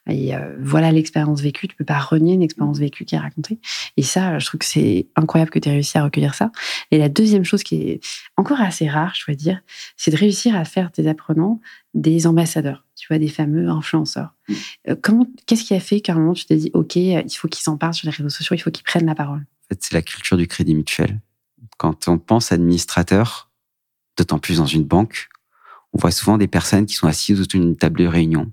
Et euh, voilà l'expérience vécue. Tu peux pas renier une expérience vécue qui est racontée. Et ça, je trouve que c'est incroyable que tu aies réussi à recueillir ça. Et la deuxième chose qui est encore assez rare, je dois dire, c'est de réussir à faire tes apprenants des ambassadeurs, tu vois, des fameux influenceurs. Mm. Euh, comment, qu'est-ce qui a fait qu'à un moment tu t'es dit, ok, euh, il faut qu'ils en parlent sur les réseaux sociaux, il faut qu'ils prennent la parole? En fait, c'est la culture du crédit mutuel. Quand on pense administrateur, d'autant plus dans une banque, on voit souvent des personnes qui sont assises autour d'une table de réunion,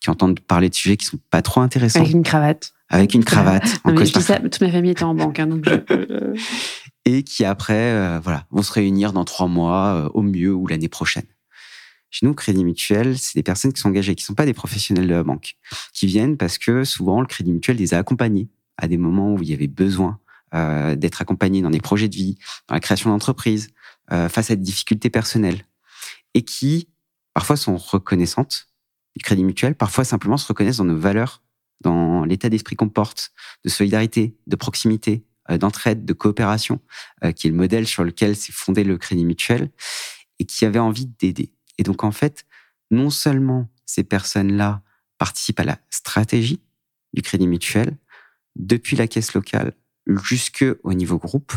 qui entendent parler de sujets qui sont pas trop intéressants, Avec une cravate. avec une cravate, en mais je costard, dis ça, toute ma famille était en banque, hein, donc je peux, et qui après, euh, voilà, vont se réunir dans trois mois, euh, au mieux, ou l'année prochaine. Chez nous, Crédit Mutuel, c'est des personnes qui sont engagées, qui ne sont pas des professionnels de la banque, qui viennent parce que souvent le Crédit Mutuel les a accompagnés à des moments où il y avait besoin euh, d'être accompagnés dans des projets de vie, dans la création d'entreprises, euh, face à des difficultés personnelles, et qui parfois sont reconnaissantes du Crédit Mutuel, parfois simplement se reconnaissent dans nos valeurs, dans l'état d'esprit qu'on porte, de solidarité, de proximité, euh, d'entraide, de coopération, euh, qui est le modèle sur lequel s'est fondé le Crédit Mutuel, et qui avait envie d'aider. Et donc en fait, non seulement ces personnes-là participent à la stratégie du Crédit Mutuel, depuis la caisse locale jusque au niveau groupe,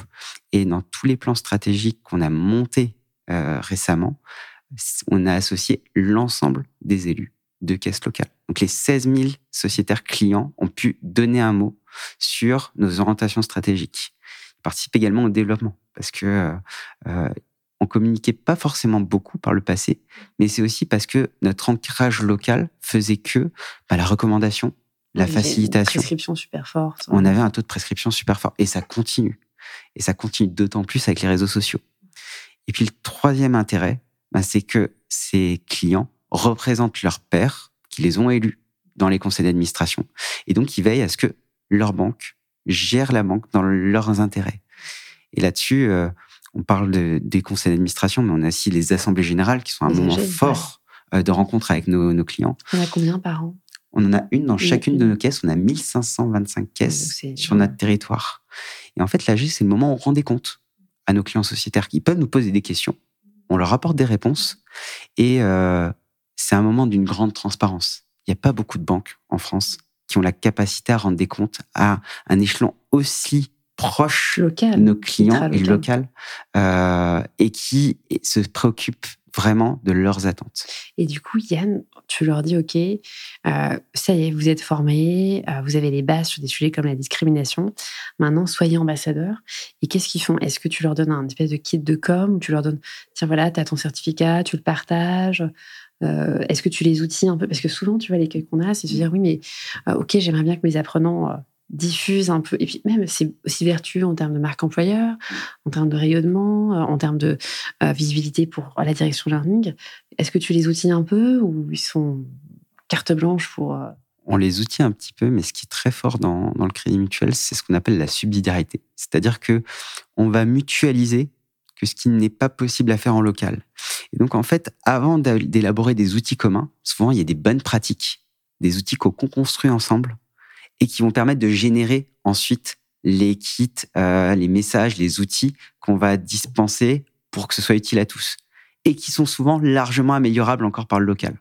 et dans tous les plans stratégiques qu'on a montés euh, récemment, on a associé l'ensemble des élus de caisse locale. Donc les 16 000 sociétaires clients ont pu donner un mot sur nos orientations stratégiques. Ils participent également au développement parce que euh, euh, on communiquait pas forcément beaucoup par le passé, mais c'est aussi parce que notre ancrage local faisait que bah, la recommandation, la facilitation. Une prescription super forte. On avait un taux de prescription super fort et ça continue. Et ça continue d'autant plus avec les réseaux sociaux. Et puis le troisième intérêt, bah, c'est que ces clients représentent leurs pairs qui les ont élus dans les conseils d'administration. Et donc, ils veillent à ce que leur banque gère la banque dans leurs intérêts. Et là-dessus, euh, on parle de, des conseils d'administration, mais on a aussi les assemblées générales qui sont un moment fort euh, de rencontre avec nos, nos, clients. On a combien par an? On en a une dans chacune de nos caisses. On a 1525 caisses sur notre territoire. Et en fait, là, c'est le moment où on rend des comptes à nos clients sociétaires qui peuvent nous poser des questions. On leur apporte des réponses. Et euh, c'est un moment d'une grande transparence. Il n'y a pas beaucoup de banques en France qui ont la capacité à rendre des comptes à un échelon aussi proche local, de nos clients et local, euh, et qui se préoccupent vraiment de leurs attentes. Et du coup, Yann, tu leur dis, OK, euh, ça y est, vous êtes formés, euh, vous avez les bases sur des sujets comme la discrimination. Maintenant, soyez ambassadeurs. Et qu'est-ce qu'ils font? Est-ce que tu leur donnes un espèce de kit de com tu leur donnes, tiens, voilà, tu as ton certificat, tu le partages euh, Est-ce que tu les outils un peu? Parce que souvent, tu vois, l'écueil qu'on a, c'est de se dire, oui, mais OK, j'aimerais bien que mes apprenants diffuse un peu. Et puis même, c'est aussi vertueux en termes de marque employeur, en termes de rayonnement, euh, en termes de euh, visibilité pour la direction learning. Est-ce que tu les outils un peu ou ils sont carte blanche pour... Euh, on les outille un petit peu, mais ce qui est très fort dans, dans le crédit mutuel, c'est ce qu'on appelle la subsidiarité. C'est-à-dire que on va mutualiser que ce qui n'est pas possible à faire en local. Et donc, en fait, avant d'élaborer des outils communs, souvent, il y a des bonnes pratiques, des outils qu'on construit ensemble et qui vont permettre de générer ensuite les kits, euh, les messages, les outils qu'on va dispenser pour que ce soit utile à tous et qui sont souvent largement améliorables encore par le local.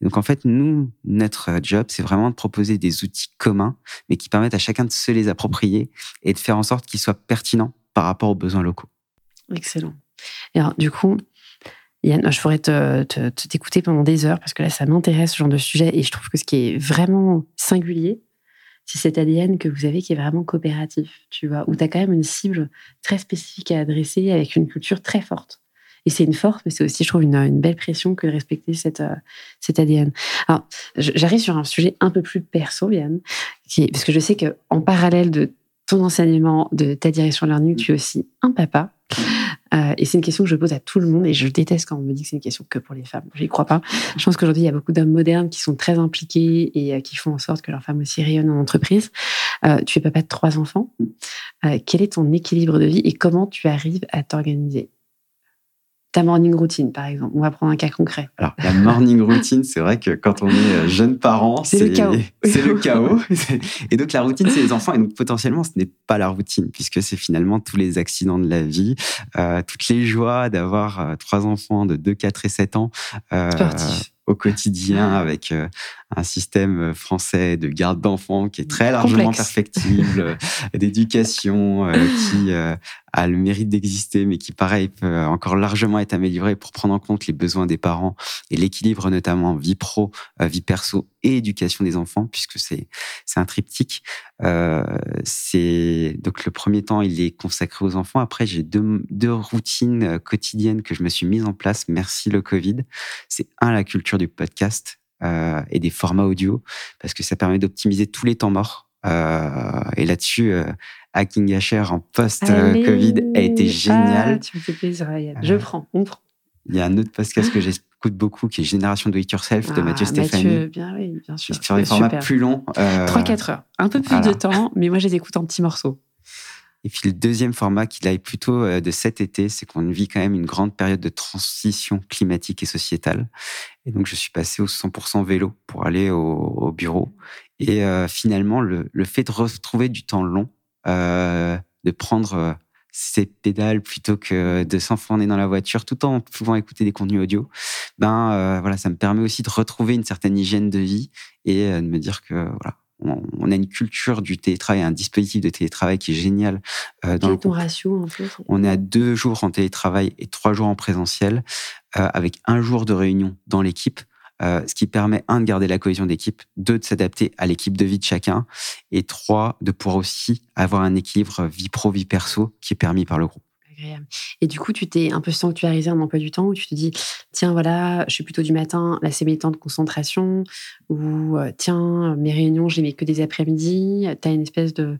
Donc en fait, nous, notre job, c'est vraiment de proposer des outils communs, mais qui permettent à chacun de se les approprier et de faire en sorte qu'ils soient pertinents par rapport aux besoins locaux. Excellent. Et alors, du coup, Yann, je pourrais t'écouter te, pendant des heures parce que là, ça m'intéresse ce genre de sujet et je trouve que ce qui est vraiment singulier, c'est cet ADN que vous avez qui est vraiment coopératif, tu vois, où tu as quand même une cible très spécifique à adresser avec une culture très forte. Et c'est une force, mais c'est aussi, je trouve, une, belle pression que de respecter cette, euh, cet ADN. Alors, j'arrive sur un sujet un peu plus perso, Yann, qui parce que je sais qu'en parallèle de ton enseignement, de ta direction learning, tu es aussi un papa. Euh, et c'est une question que je pose à tout le monde et je déteste quand on me dit que c'est une question que pour les femmes. Je n'y crois pas. Je pense qu'aujourd'hui, il y a beaucoup d'hommes modernes qui sont très impliqués et euh, qui font en sorte que leurs femmes aussi rayonnent en entreprise. Euh, tu es papa de trois enfants. quel est ton équilibre de vie et comment tu arrives à t'organiser? Ta morning routine, par exemple. On va prendre un cas concret. Alors, la morning routine, c'est vrai que quand on est euh, jeune parent, c'est le chaos. C'est le chaos. Et donc, la routine, c'est les enfants. Et donc, potentiellement, ce n'est pas la routine, puisque c'est finalement tous les accidents de la vie, euh, toutes les joies d'avoir euh, trois enfants de 2, 4 et 7 ans. Euh, au quotidien avec euh, un système français de garde d'enfants qui est très largement perfectible, d'éducation qui a le mérite d'exister, mais qui, pareil, peut encore largement être amélioré pour prendre en compte les besoins des parents et l'équilibre notamment vie pro, euh, vie perso et éducation des enfants, puisque c'est c'est un triptyque. Euh, c'est donc le premier temps, il est consacré aux enfants. Après, j'ai deux, deux routines quotidiennes que je me suis mise en place. Merci le Covid. C'est un la culture du podcast euh, et des formats audio, parce que ça permet d'optimiser tous les temps morts. Euh, et là-dessus, euh, Hacking Asher en post-Covid a été génial. Ah, tu me fais plaisir, Ryan. Je prends, on prend. Il y a un autre podcast que j'écoute beaucoup qui est Génération Do It Yourself de Ah, Mathieu Stéphanie. Mathieu, bien, oui, bien sûr. Sur des formats Super. plus longs. euh, 3-4 heures. Un peu plus voilà. de temps, mais moi, je les écoute en petits morceaux. Et puis le deuxième format qu'il a plutôt euh, de cet été, c'est qu'on vit quand même une grande période de transition climatique et sociétale. Et donc je suis passé au 100% vélo pour aller au, au bureau. Et euh, finalement, le, fait de retrouver du temps long, euh, de prendre euh, ses pédales plutôt que de s'enfoncer dans la voiture, tout en pouvant écouter des contenus audio, ben voilà, ça me permet aussi de retrouver une certaine hygiène de vie et de me dire que voilà, on, a une culture du télétravail, un dispositif de télétravail qui est génial euh, dans Quel ton ratio un peu On est à deux jours en télétravail et trois jours en présentiel, euh, avec un jour de réunion dans l'équipe, euh, ce qui permet, un, de garder la cohésion d'équipe, deux, de s'adapter à l'équipe de vie de chacun, et trois, de pouvoir aussi avoir un équilibre vie pro, vie perso qui est permis par le groupe. Et du coup, tu t'es un peu sanctuarisé un emploi du temps où tu te dis, tiens, voilà, je suis plutôt du matin, là, c'est mes temps de concentration, ou euh, tiens, mes réunions, je les mets que des après-midi. Tu as une espèce de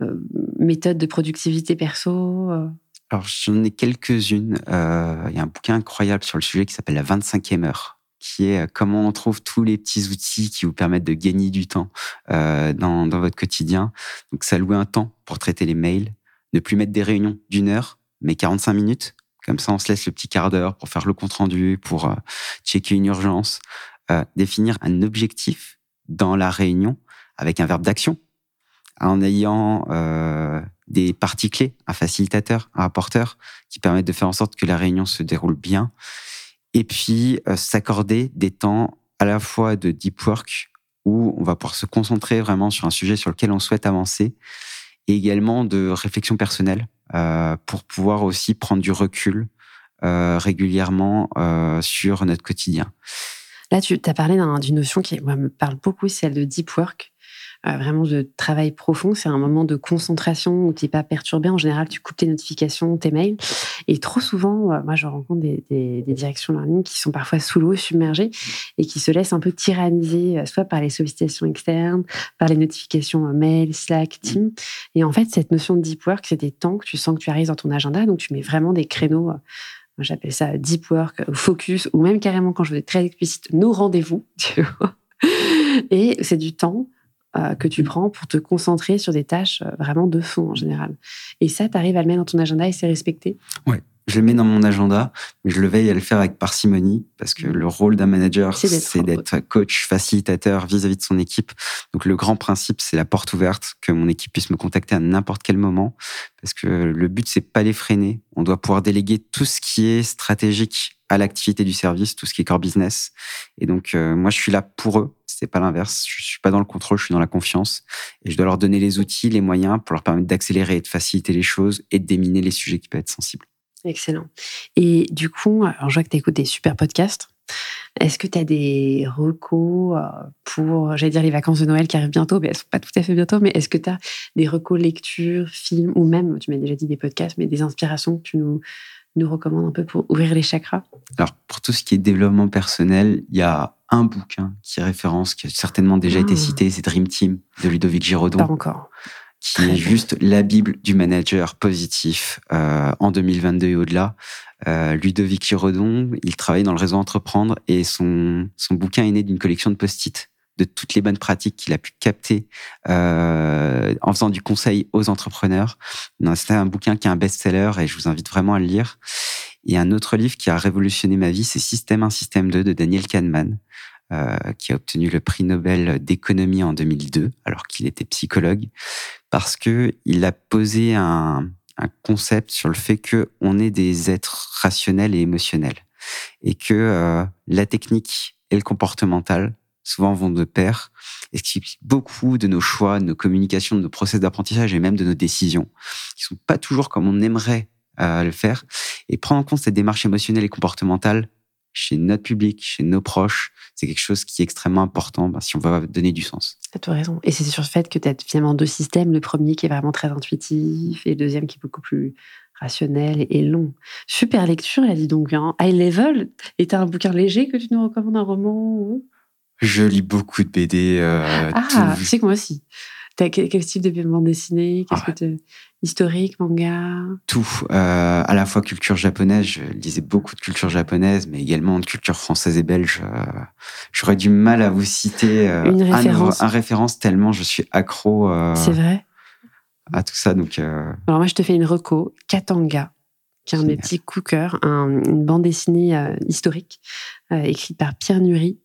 euh, méthode de productivité perso. euh? Alors, j'en ai quelques-unes. Il y a un bouquin incroyable sur le sujet qui s'appelle La 25e heure, qui est comment on trouve tous les petits outils qui vous permettent de gagner du temps dans, dans votre quotidien. Donc, ça louer un temps pour traiter les mails, ne plus mettre des réunions d'une heure, mais 45 minutes. Comme ça, on se laisse le petit quart d'heure pour faire le compte-rendu, pour euh, checker une urgence. Euh, définir un objectif dans la réunion avec un verbe d'action en ayant euh, des parties clés, un facilitateur, un rapporteur, qui permettent de faire en sorte que la réunion se déroule bien. Et puis, euh, s'accorder des temps à la fois de deep work, où on va pouvoir se concentrer vraiment sur un sujet sur lequel on souhaite avancer, et également de réflexion personnelle, euh, pour pouvoir aussi prendre du recul euh, régulièrement euh, sur notre quotidien. Là, tu as parlé d'un- d'une notion qui me parle beaucoup, celle de deep work. Euh, vraiment de travail profond. C'est un moment de concentration où tu n'es pas perturbé. En général, tu coupes tes notifications, tes mails. Et trop souvent, euh, moi, je rencontre des, des, des directions learning qui sont parfois sous l'eau, submergées, et qui se laissent un peu tyranniser, euh, soit par les sollicitations externes, par les notifications euh, mail, Slack, Team. Et en fait, cette notion de deep work, c'est des temps que tu sanctuarises dans ton agenda. Donc, tu mets vraiment des créneaux. J'appelle ça deep work, focus, ou même carrément quand je veux être très explicite, nos rendez-vous, tu vois. Et c'est du temps euh, que tu prends pour te concentrer sur des tâches euh, vraiment de fond en général. Et ça, tu arrives à le mettre dans ton agenda et c'est respecté? Je le mets dans mon agenda, mais je le veille à le faire avec parcimonie, parce que le rôle d'un manager, C'est d'être- c'est d'être coach, facilitateur vis-à-vis de son équipe. Donc le grand principe, c'est la porte ouverte, que mon équipe puisse me contacter à n'importe quel moment, parce que le but, c'est pas les freiner. On doit pouvoir déléguer tout ce qui est stratégique à l'activité du service, tout ce qui est core business. Et donc, euh, moi, je suis là pour eux. C'est pas l'inverse. Je suis pas dans le contrôle, je suis dans la confiance. Et je dois leur donner les outils, les moyens pour leur permettre d'accélérer et de faciliter les choses et de déminer les sujets qui peuvent être sensibles. Excellent. Et du coup, alors je vois que tu écoutes des super podcasts. Est-ce que tu as des recos euh, pour, j'allais dire les vacances de Noël qui arrivent bientôt, mais elles sont pas tout à fait bientôt, mais est-ce que tu as des recos lectures, films, ou même, tu m'as déjà dit des podcasts, mais des inspirations que tu nous, nous recommandes un peu pour ouvrir les chakras? Alors, pour tout ce qui est développement personnel, il y a un bouquin qui est référence, qui a certainement déjà été Ah. cité, c'est Dream Team de Ludovic Giraudon. Pas encore. Qui Très est bien. juste la Bible du manager positif euh, en 2022 et au-delà. Euh, Ludovic Giraudon, il travaille dans le réseau Entreprendre et son, son bouquin est né d'une collection de post-it de toutes les bonnes pratiques qu'il a pu capter euh, en faisant du conseil aux entrepreneurs. C'est un bouquin qui est un best-seller et je vous invite vraiment à le lire. Et un autre livre qui a révolutionné ma vie, c'est Système 1, Système 2 de Daniel Kahneman, qui a obtenu le prix Nobel d'économie en 2002, alors qu'il était psychologue, parce que il a posé un, un concept sur le fait que on est des êtres rationnels et émotionnels, et que euh, la technique et le comportemental souvent vont de pair, et ce qui explique beaucoup de nos choix, de nos communications, de nos process d'apprentissage et même de nos décisions, qui sont pas toujours comme on aimerait euh, le faire, et prendre en compte cette démarche émotionnelle et comportementale chez notre public, chez nos proches, c'est quelque chose qui est extrêmement important ben, si on veut donner du sens. Tu as raison. Et c'est sur le fait que tu as finalement deux systèmes. Le premier qui est vraiment très intuitif et le deuxième qui est beaucoup plus rationnel et long. Super lecture, là, dis donc. Hein. High level. Et tu as un bouquin léger que tu nous recommandes, un roman ou- Je lis beaucoup de BD. euh, Ah, tu sais que moi aussi. T'as quel, quel type de bande dessinée? Qu'est-ce Ah. que historique, manga? Tout, euh, à la fois culture japonaise, je lisais beaucoup de culture japonaise, mais également de culture française et belge. euh, J'aurais du mal à vous citer euh, Une un, référence. un référence tellement je suis accro C'est vrai? à tout ça. Donc, euh, Alors moi, je te fais une reco, Katanga, qui est un de mes petits coups cœur, un- une bande dessinée euh, historique euh, écrite par Pierre Nury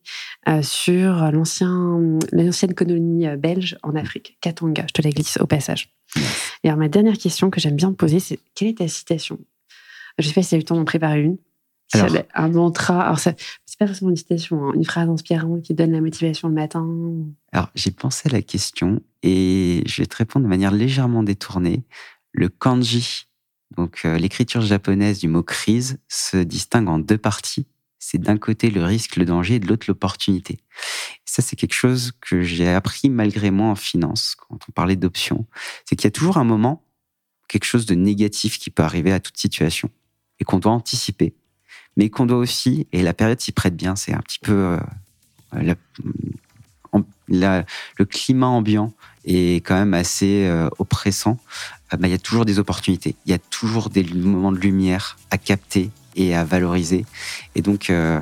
euh, sur l'ancien, l'ancienne colonie belge en Afrique, Katanga. Je te la glisse au passage. Et alors ma dernière question que j'aime bien poser, c'est quelle est ta citation? Je sais pas si tu as eu le temps d'en préparer une. Alors. un mantra. Alors ça, c'est pas forcément une citation, hein, une phrase inspirante qui donne la motivation le matin. alors j'ai pensé à la question et je vais te répondre de manière légèrement détournée. Le kanji, donc euh, l'écriture japonaise du mot crise, se distingue en deux parties. C'est d'un côté le risque, le danger, et de l'autre l'opportunité. Ça, c'est quelque chose que j'ai appris malgré moi en finance, quand on parlait d'options. C'est qu'il y a toujours un moment, quelque chose de négatif qui peut arriver à toute situation et qu'on doit anticiper. Mais qu'on doit aussi, et la période s'y prête bien, c'est un petit peu euh, le climat ambiant est quand même assez euh, oppressant. Euh, bah, Il y a toujours des opportunités, il y a toujours des moments de lumière à capter et à valoriser. Et donc, euh,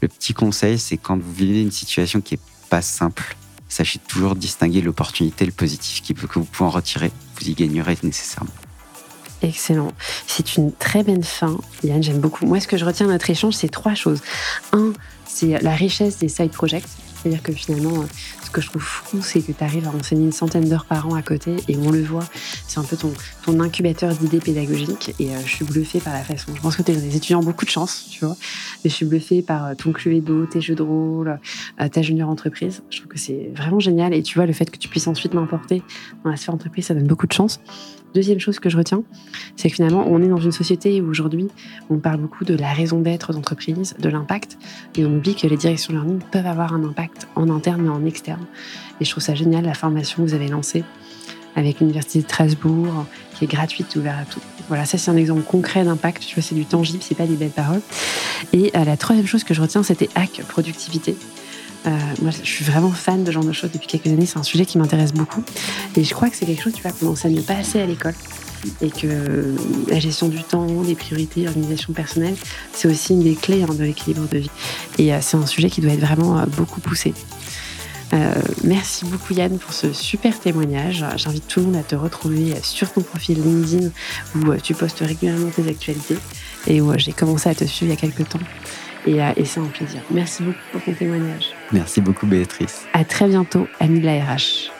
le petit conseil, c'est quand vous vivez une situation qui est pas simple, sachez toujours distinguer l'opportunité, le positif qui peut, que vous pouvez en retirer. Vous y gagnerez nécessairement. Excellent. C'est une très belle fin. Yann, j'aime beaucoup. Moi, ce que je retiens de notre échange, c'est trois choses. Un, c'est la richesse des side projects. C'est-à-dire que finalement, euh, ce que je trouve fou, c'est que tu arrives à enseigner une centaine d'heures par an à côté et on le voit, c'est un peu ton, ton incubateur d'idées pédagogiques. Et euh, je suis bluffée par la façon. Je pense que tu as des étudiants beaucoup de chance, tu vois. Mais je suis bluffée par euh, ton Cluedo, tes jeux de rôle, ta junior entreprise. Je trouve que c'est vraiment génial. Et tu vois, le fait que tu puisses ensuite l'importer dans la sphère entreprise, ça donne beaucoup de chance. Deuxième chose que je retiens, c'est que finalement, on est dans une société où aujourd'hui, on parle beaucoup de la raison d'être d'entreprise, de l'impact, et on oublie que les directions learning peuvent avoir un impact en interne et en externe. Et je trouve ça génial, la formation que vous avez lancée avec l'Université de Strasbourg, qui est gratuite, ouverte à tout. Voilà, ça c'est un exemple concret d'impact, tu vois, c'est du tangible, c'est pas des belles paroles. Et euh, la troisième chose que je retiens, c'était hack productivité. Euh, moi, je suis vraiment fan de ce genre de choses depuis quelques années. C'est un sujet qui m'intéresse beaucoup. Et je crois que c'est quelque chose, tu vois, qu'on n'enseigne pas assez à l'école. Et que euh, la gestion du temps, les priorités, l'organisation personnelle, c'est aussi une des clés hein, de l'équilibre de vie. Et euh, c'est un sujet qui doit être vraiment euh, beaucoup poussé. Euh, merci beaucoup Yann pour ce super témoignage. J'invite tout le monde à te retrouver sur ton profil LinkedIn où tu postes régulièrement tes actualités et où j'ai commencé à te suivre il y a quelques temps. Et, euh, et c'est un plaisir. Merci beaucoup pour ton témoignage. Merci beaucoup, Béatrice. À très bientôt, Annie de la RH.